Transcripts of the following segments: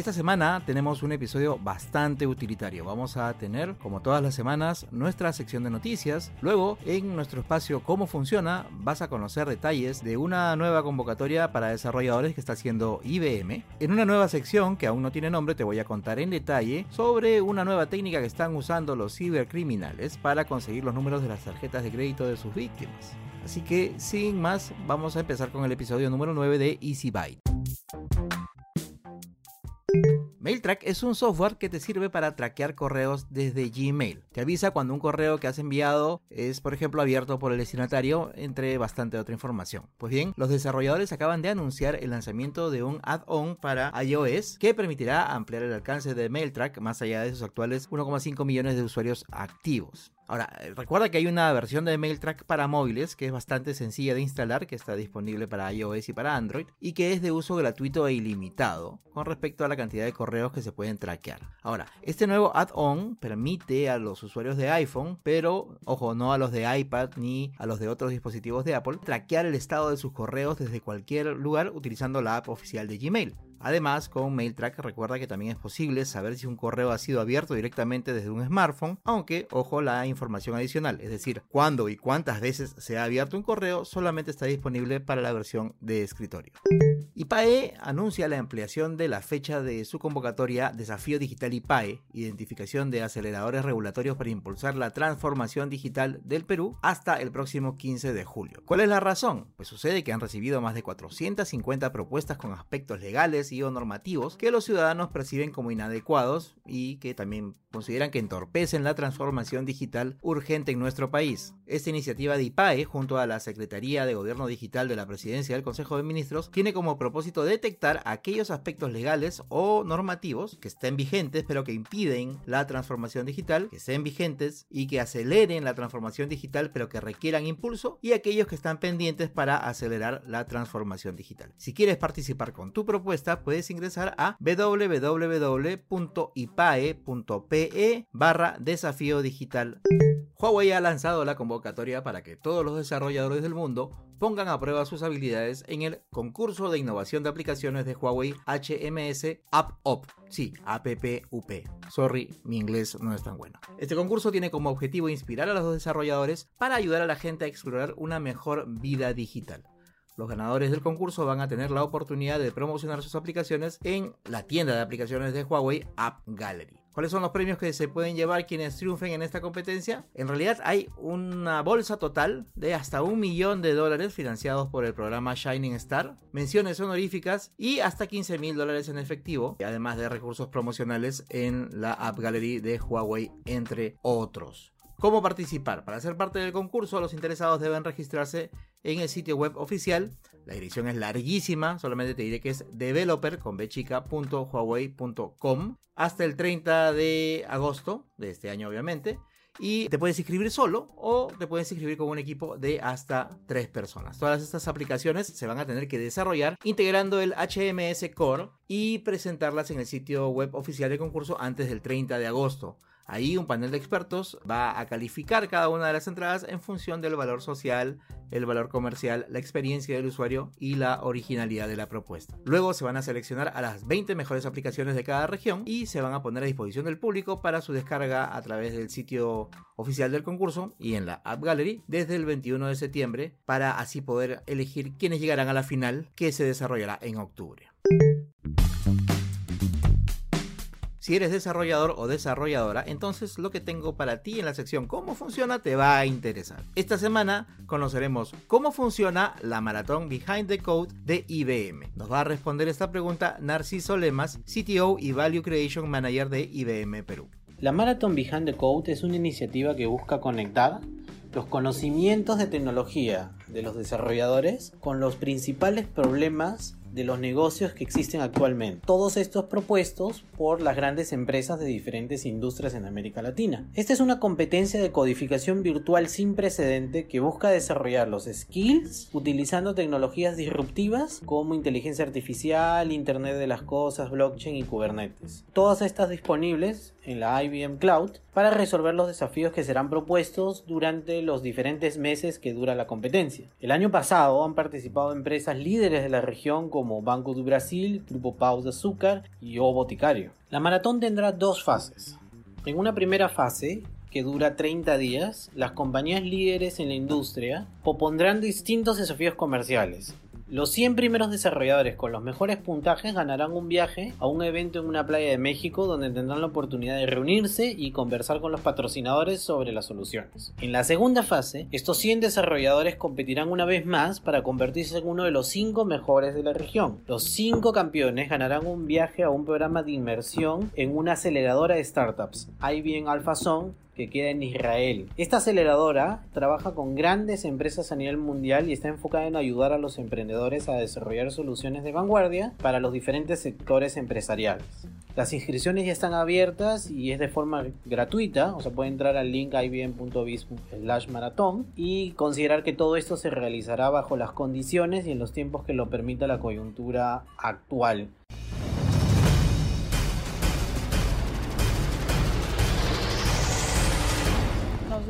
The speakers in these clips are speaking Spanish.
Esta semana tenemos un episodio bastante utilitario. Vamos a tener, como todas las semanas, nuestra sección de noticias. Luego, en nuestro espacio Cómo funciona, vas a conocer detalles de una nueva convocatoria para desarrolladores que está haciendo IBM. En una nueva sección que aún no tiene nombre, te voy a contar en detalle sobre una nueva técnica que están usando los cibercriminales para conseguir los números de las tarjetas de crédito de sus víctimas. Así que, sin más, vamos a empezar con el episodio número 9 de Easy Byte. MailTrack es un software que te sirve para traquear correos desde Gmail. Te avisa cuando un correo que has enviado es, por ejemplo, abierto por el destinatario, entre bastante otra información. Pues bien, los desarrolladores acaban de anunciar el lanzamiento de un add-on para iOS que permitirá ampliar el alcance de MailTrack más allá de sus actuales 1,5 millones de usuarios activos. Ahora, recuerda que hay una versión de MailTrack para móviles que es bastante sencilla de instalar, que está disponible para iOS y para Android, y que es de uso gratuito e ilimitado con respecto a la cantidad de correos que se pueden traquear. Ahora, este nuevo add-on permite a los usuarios de iPhone, pero ojo, no a los de iPad ni a los de otros dispositivos de Apple, traquear el estado de sus correos desde cualquier lugar utilizando la app oficial de Gmail. Además, con MailTrack recuerda que también es posible saber si un correo ha sido abierto directamente desde un smartphone, aunque, ojo, la información adicional, es decir, cuándo y cuántas veces se ha abierto un correo, solamente está disponible para la versión de escritorio. IPAE anuncia la ampliación de la fecha de su convocatoria Desafío Digital IPAE, identificación de aceleradores regulatorios para impulsar la transformación digital del Perú, hasta el próximo 15 de julio. ¿Cuál es la razón? Pues sucede que han recibido más de 450 propuestas con aspectos legales o normativos que los ciudadanos perciben como inadecuados y que también consideran que entorpecen la transformación digital urgente en nuestro país. Esta iniciativa de IPAE, junto a la Secretaría de Gobierno Digital de la Presidencia del Consejo de Ministros, tiene como propósito detectar aquellos aspectos legales o normativos que estén vigentes pero que impiden la transformación digital, que estén vigentes y que aceleren la transformación digital pero que requieran impulso y aquellos que están pendientes para acelerar la transformación digital. Si quieres participar con tu propuesta, puedes ingresar a www.ipae.pe barra desafío digital. Huawei ha lanzado la convocatoria para que todos los desarrolladores del mundo pongan a prueba sus habilidades en el concurso de innovación de aplicaciones de Huawei HMS AppUp. Sí, APPUP. Sorry, mi inglés no es tan bueno. Este concurso tiene como objetivo inspirar a los desarrolladores para ayudar a la gente a explorar una mejor vida digital. Los ganadores del concurso van a tener la oportunidad de promocionar sus aplicaciones en la tienda de aplicaciones de Huawei App Gallery. ¿Cuáles son los premios que se pueden llevar quienes triunfen en esta competencia? En realidad hay una bolsa total de hasta un millón de dólares financiados por el programa Shining Star, menciones honoríficas y hasta 15 mil dólares en efectivo, además de recursos promocionales en la App Gallery de Huawei, entre otros. ¿Cómo participar? Para ser parte del concurso, los interesados deben registrarse en el sitio web oficial. La dirección es larguísima, solamente te diré que es developer.huawei.com hasta el 30 de agosto de este año, obviamente. Y te puedes inscribir solo o te puedes inscribir con un equipo de hasta tres personas. Todas estas aplicaciones se van a tener que desarrollar integrando el HMS Core y presentarlas en el sitio web oficial del concurso antes del 30 de agosto. Ahí un panel de expertos va a calificar cada una de las entradas en función del valor social, el valor comercial, la experiencia del usuario y la originalidad de la propuesta. Luego se van a seleccionar a las 20 mejores aplicaciones de cada región y se van a poner a disposición del público para su descarga a través del sitio oficial del concurso y en la App Gallery desde el 21 de septiembre para así poder elegir quiénes llegarán a la final que se desarrollará en octubre. Si eres desarrollador o desarrolladora, entonces lo que tengo para ti en la sección cómo funciona te va a interesar. Esta semana conoceremos cómo funciona la maratón Behind the Code de IBM. Nos va a responder esta pregunta Narciso Lemas, CTO y Value Creation Manager de IBM Perú. La Marathon Behind the Code es una iniciativa que busca conectar los conocimientos de tecnología de los desarrolladores con los principales problemas de los negocios que existen actualmente. Todos estos propuestos por las grandes empresas de diferentes industrias en América Latina. Esta es una competencia de codificación virtual sin precedente que busca desarrollar los skills utilizando tecnologías disruptivas como inteligencia artificial, Internet de las Cosas, blockchain y Kubernetes. Todas estas disponibles en la IBM Cloud para resolver los desafíos que serán propuestos durante los diferentes meses que dura la competencia. El año pasado han participado empresas líderes de la región como Banco do Brasil, Grupo Pau de Azúcar y O Boticario. La maratón tendrá dos fases. En una primera fase, que dura 30 días, las compañías líderes en la industria propondrán distintos desafíos comerciales, los 100 primeros desarrolladores con los mejores puntajes ganarán un viaje a un evento en una playa de México donde tendrán la oportunidad de reunirse y conversar con los patrocinadores sobre las soluciones. En la segunda fase, estos 100 desarrolladores competirán una vez más para convertirse en uno de los 5 mejores de la región. Los 5 campeones ganarán un viaje a un programa de inmersión en una aceleradora de startups, IBM AlphaZone, que queda en Israel. Esta aceleradora trabaja con grandes empresas a nivel mundial y está enfocada en ayudar a los emprendedores a desarrollar soluciones de vanguardia para los diferentes sectores empresariales. Las inscripciones ya están abiertas y es de forma gratuita, o sea, puede entrar al link ibm.biz slash maratón y considerar que todo esto se realizará bajo las condiciones y en los tiempos que lo permita la coyuntura actual.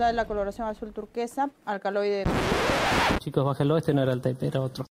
Da la coloración azul turquesa, alcaloide. Chicos, bájalo, este no era el tape, era otro.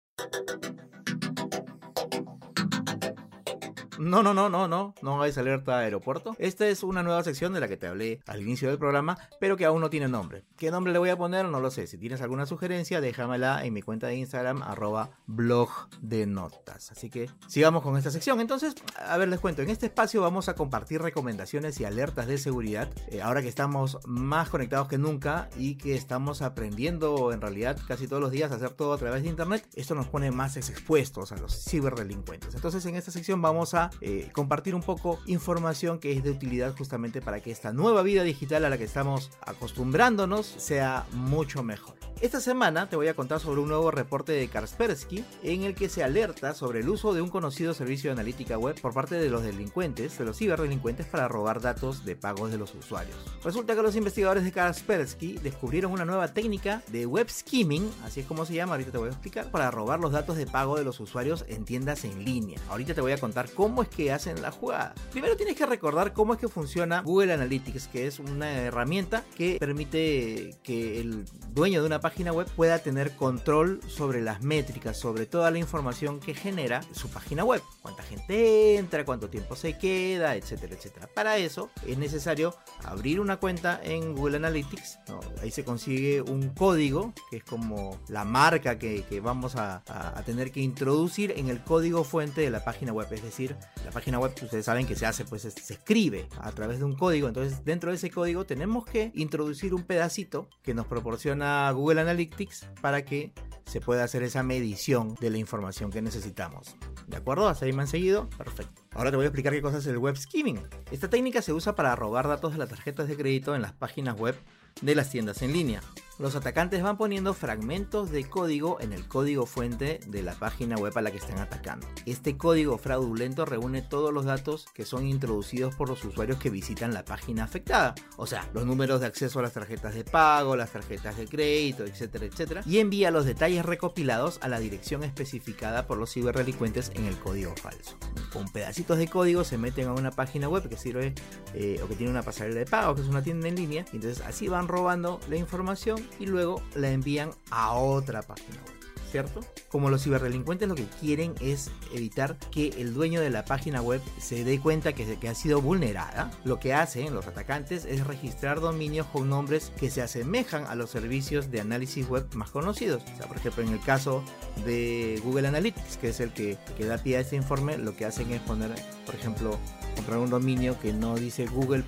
No, no, no, no, no, no hagáis alerta aeropuerto. Esta es una nueva sección de la que te hablé al inicio del programa, pero que aún no tiene nombre. ¿Qué nombre le voy a poner? No lo sé. Si tienes alguna sugerencia, déjamela en mi cuenta de Instagram, arroba blog de notas. Así que sigamos con esta sección. Entonces, a ver, les cuento. En este espacio vamos a compartir recomendaciones y alertas de seguridad. Eh, ahora que estamos más conectados que nunca y que estamos aprendiendo en realidad casi todos los días a hacer todo a través de internet, esto nos pone más expuestos a los ciberdelincuentes. Entonces, en esta sección vamos a eh, compartir un poco información que es de utilidad justamente para que esta nueva vida digital a la que estamos acostumbrándonos sea mucho mejor. Esta semana te voy a contar sobre un nuevo reporte de Kaspersky en el que se alerta sobre el uso de un conocido servicio de analítica web por parte de los delincuentes, de los ciberdelincuentes para robar datos de pagos de los usuarios. Resulta que los investigadores de Kaspersky descubrieron una nueva técnica de web skimming, así es como se llama, ahorita te voy a explicar, para robar los datos de pago de los usuarios en tiendas en línea. Ahorita te voy a contar cómo es que hacen la jugada. Primero tienes que recordar cómo es que funciona Google Analytics, que es una herramienta que permite que el dueño de una página web pueda tener control sobre las métricas, sobre toda la información que genera su página web. Cuánta gente entra, cuánto tiempo se queda, etcétera, etcétera. Para eso es necesario abrir una cuenta en Google Analytics. Ahí se consigue un código, que es como la marca que, vamos a, a tener que introducir en el código fuente de la página web. Es decir, la página web, ustedes saben que se hace, pues se escribe a través de un código. Entonces, dentro de ese código tenemos que introducir un pedacito que nos proporciona Google Analytics para que se pueda hacer esa medición de la información que necesitamos. ¿De acuerdo? ¿Hasta ahí me han seguido? Perfecto. Ahora te voy a explicar qué cosa es el web skimming. Esta técnica se usa para robar datos de las tarjetas de crédito en las páginas web de las tiendas en línea. Los atacantes van poniendo fragmentos de código en el código fuente de la página web a la que están atacando. Este código fraudulento reúne todos los datos que son introducidos por los usuarios que visitan la página afectada, o sea, los números de acceso a las tarjetas de pago, las tarjetas de crédito, etcétera, etcétera, y envía los detalles recopilados a la dirección especificada por los ciberdelincuentes en el código falso. Con pedacitos de código se meten a una página web que sirve eh, o que tiene una pasarela de pago, que es una tienda en línea, y entonces así van robando la información y luego la envían a otra página web. ¿Cierto? Como los ciberdelincuentes lo que quieren es evitar que el dueño de la página web se dé cuenta que, que ha sido vulnerada, lo que hacen los atacantes es registrar dominios con nombres que se asemejan a los servicios de análisis web más conocidos. O sea, por ejemplo, en el caso de Google Analytics, que es el que, que da pie a este informe, lo que hacen es poner, por ejemplo, comprar un dominio que no dice google.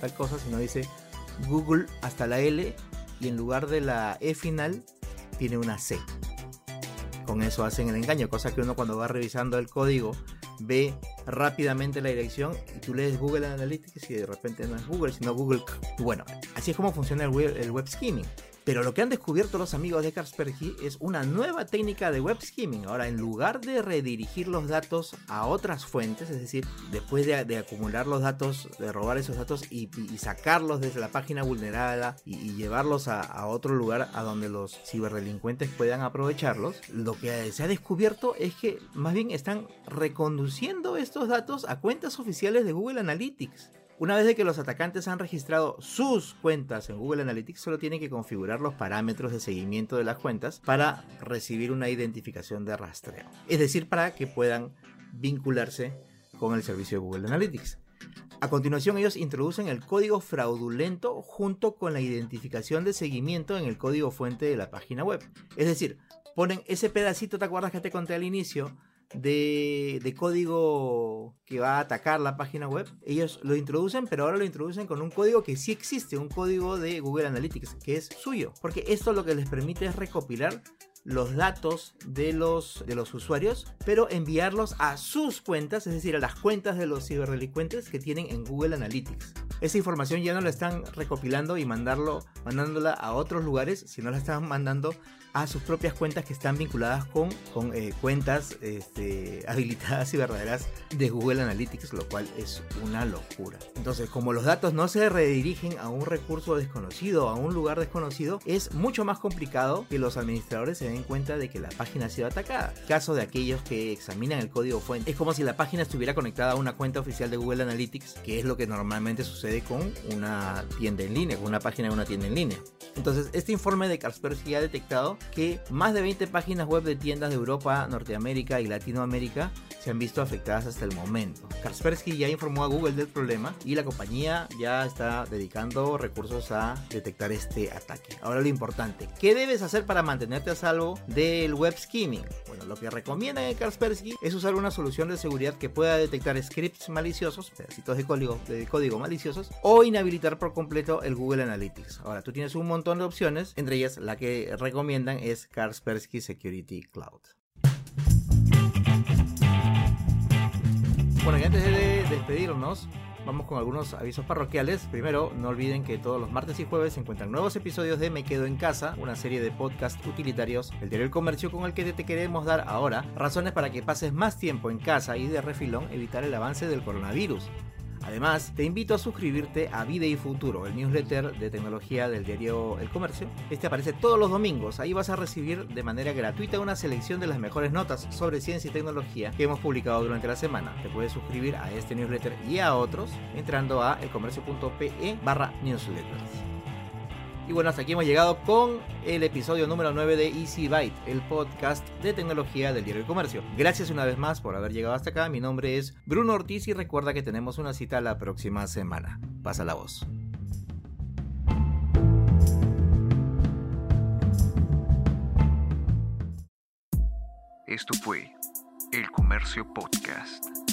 tal cosa, sino dice Google hasta la L y en lugar de la E final tiene una C. Con eso hacen el engaño, cosa que uno cuando va revisando el código ve rápidamente la dirección y tú lees Google Analytics y de repente no es Google, sino Google. Bueno, así es como funciona el web, el web skimming. Pero lo que han descubierto los amigos de Kaspersky es una nueva técnica de web skimming. Ahora, en lugar de redirigir los datos a otras fuentes, es decir, después de, acumular los datos, de robar esos datos y, sacarlos desde la página vulnerada y, llevarlos a, a, otro lugar a donde los ciberdelincuentes puedan aprovecharlos, lo que se ha descubierto es que más bien están reconduciendo estos datos a cuentas oficiales de Google Analytics. Una vez de que los atacantes han registrado sus cuentas en Google Analytics, solo tienen que configurar los parámetros de seguimiento de las cuentas para recibir una identificación de rastreo. Es decir, para que puedan vincularse con el servicio de Google Analytics. A continuación ellos introducen el código fraudulento junto con la identificación de seguimiento en el código fuente de la página web. Es decir, ponen ese pedacito, ¿te acuerdas que te conté al inicio? De, código que va a atacar la página web, ellos lo introducen, pero ahora lo introducen con un código que sí existe, un código de Google Analytics, que es suyo. Porque esto lo que les permite es recopilar los datos de los, de los usuarios, pero enviarlos a sus cuentas, es decir, a las cuentas de los ciberdelincuentes que tienen en Google Analytics. Esa información ya no la están recopilando y mandarlo, mandándola a otros lugares, sino la están mandando a sus propias cuentas que están vinculadas con, con eh, cuentas este, habilitadas y verdaderas de Google Analytics, lo cual es una locura. Entonces, como los datos no se redirigen a un recurso desconocido, a un lugar desconocido, es mucho más complicado que los administradores se den cuenta de que la página ha sido atacada. Caso de aquellos que examinan el código fuente, es como si la página estuviera conectada a una cuenta oficial de Google Analytics, que es lo que normalmente sucede con una tienda en línea, con una página de una tienda en línea. Entonces, este informe de Kaspersky ha detectado que más de 20 páginas web de tiendas de Europa, Norteamérica y Latinoamérica se han visto afectadas hasta el momento. Kaspersky ya informó a Google del problema y la compañía ya está dedicando recursos a detectar este ataque. Ahora lo importante, ¿qué debes hacer para mantenerte a salvo del web skimming? Bueno, lo que recomienda Kaspersky es usar una solución de seguridad que pueda detectar scripts maliciosos, pedacitos de código, de código maliciosos, o inhabilitar por completo el Google Analytics. Ahora, tú tienes un montón de opciones, entre ellas la que recomiendan es Kaspersky Security Cloud. Bueno, y antes de despedirnos, vamos con algunos avisos parroquiales. Primero, no olviden que todos los martes y jueves se encuentran nuevos episodios de Me Quedo en Casa, una serie de podcasts utilitarios del diario El Comercio con el que te queremos dar ahora razones para que pases más tiempo en casa y de refilón evitar el avance del coronavirus. Además, te invito a suscribirte a Vida y Futuro, el newsletter de tecnología del diario El Comercio. Este aparece todos los domingos. Ahí vas a recibir de manera gratuita una selección de las mejores notas sobre ciencia y tecnología que hemos publicado durante la semana. Te puedes suscribir a este newsletter y a otros entrando a elcomercio.pe barra newsletters. Y bueno, hasta aquí hemos llegado con el episodio número 9 de Easy Byte, el podcast de tecnología del diario del comercio. Gracias una vez más por haber llegado hasta acá. Mi nombre es Bruno Ortiz y recuerda que tenemos una cita la próxima semana. Pasa la voz. Esto fue El Comercio Podcast.